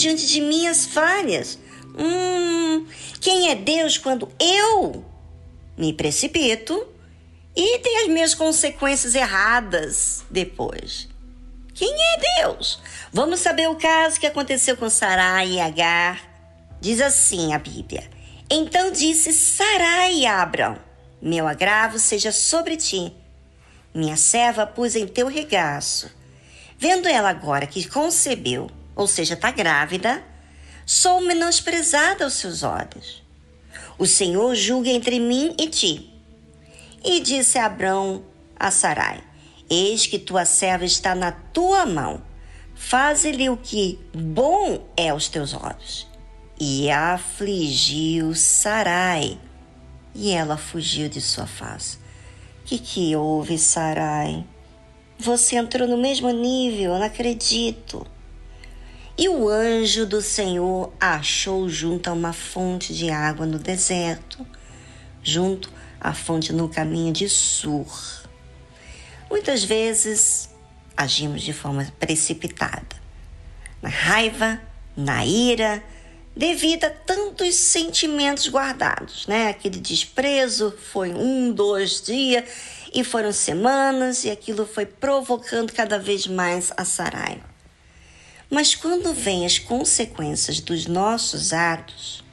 Diante de minhas falhas. Hum, quem é Deus quando eu me precipito e tenho as minhas consequências erradas depois? Quem é Deus? Vamos saber o caso que aconteceu com Sarai e Agar. Diz assim a Bíblia: Então disse Sarai a Abraão: Meu agravo seja sobre ti. Minha serva pus em teu regaço. Vendo ela agora que concebeu, ou seja, está grávida, sou menosprezada aos seus olhos. O Senhor julga entre mim e ti. E disse Abrão a Sarai: Eis que tua serva está na tua mão. Faze-lhe o que bom é aos teus olhos. E afligiu Sarai, e ela fugiu de sua face. Que que houve, Sarai? Você entrou no mesmo nível, não acredito. E o anjo do Senhor achou junto a uma fonte de água no deserto, junto à fonte no caminho de Sur. Muitas vezes agimos de forma precipitada, na raiva, na ira, devido a tantos sentimentos guardados, né? Aquele desprezo foi um, dois dias e foram semanas e aquilo foi provocando cada vez mais a Saraiva. Mas quando vem as consequências dos nossos atos,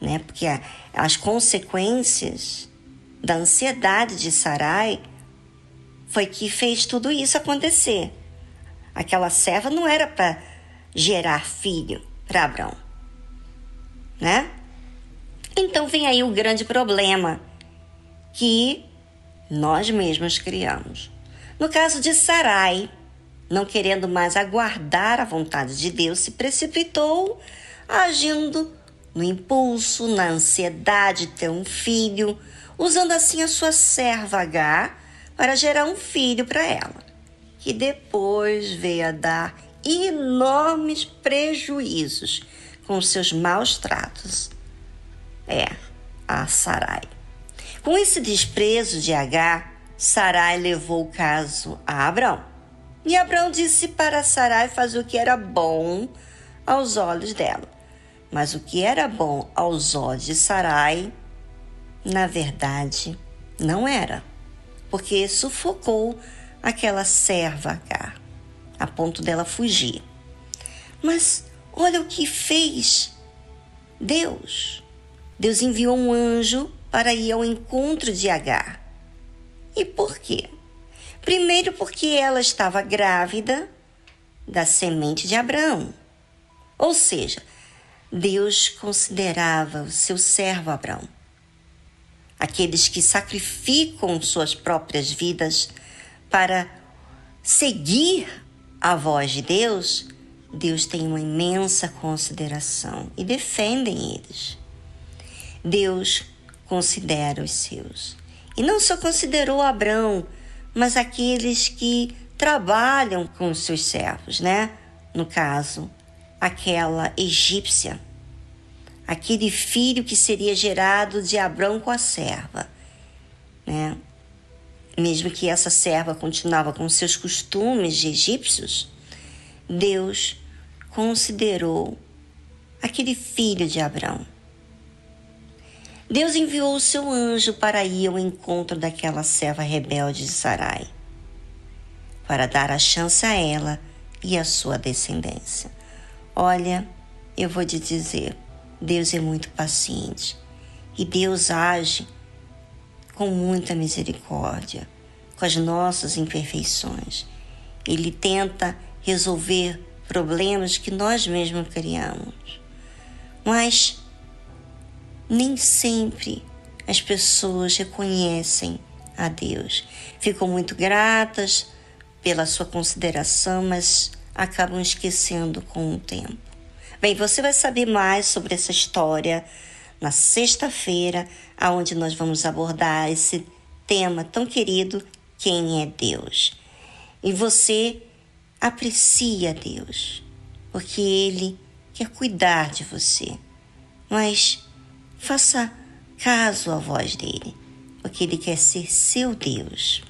né? Porque as consequências da ansiedade de Sarai foi que fez tudo isso acontecer. Aquela serva não era para gerar filho para Abraão, né? Então vem aí o grande problema que nós mesmos criamos. No caso de Sarai, não querendo mais aguardar a vontade de Deus, se precipitou, agindo no impulso, na ansiedade de ter um filho, usando assim a sua serva H para gerar um filho para ela, que depois veio a dar enormes prejuízos com seus maus tratos. É, a Sarai. Com esse desprezo de H, Sarai levou o caso a Abraão e Abraão disse para Sarai fazer o que era bom aos olhos dela. Mas o que era bom aos olhos de Sarai, na verdade, não era, porque sufocou aquela serva Agar, a ponto dela fugir. Mas olha o que fez Deus. Deus enviou um anjo para ir ao encontro de Agar. E por quê? Primeiro, porque ela estava grávida da semente de Abraão. Ou seja, Deus considerava o seu servo Abraão. Aqueles que sacrificam suas próprias vidas para seguir a voz de Deus, Deus tem uma imensa consideração e defendem eles. Deus considera os seus. E não só considerou Abraão, mas aqueles que trabalham com os seus servos, né? No caso, aquela egípcia, aquele filho que seria gerado de Abrão com a serva, né? Mesmo que essa serva continuava com seus costumes de egípcios, Deus considerou aquele filho de Abrão. Deus enviou o seu anjo para ir ao encontro daquela serva rebelde de Sarai, para dar a chance a ela e a sua descendência. Olha, eu vou te dizer, Deus é muito paciente e Deus age com muita misericórdia com as nossas imperfeições. Ele tenta resolver problemas que nós mesmos criamos. Mas nem sempre as pessoas reconhecem a Deus. Ficam muito gratas pela sua consideração, mas acabam esquecendo com o tempo. Bem, você vai saber mais sobre essa história na sexta-feira, aonde nós vamos abordar esse tema tão querido, quem é Deus. E você aprecia Deus, porque ele quer cuidar de você. Mas faça caso à voz dele, porque ele quer ser seu Deus.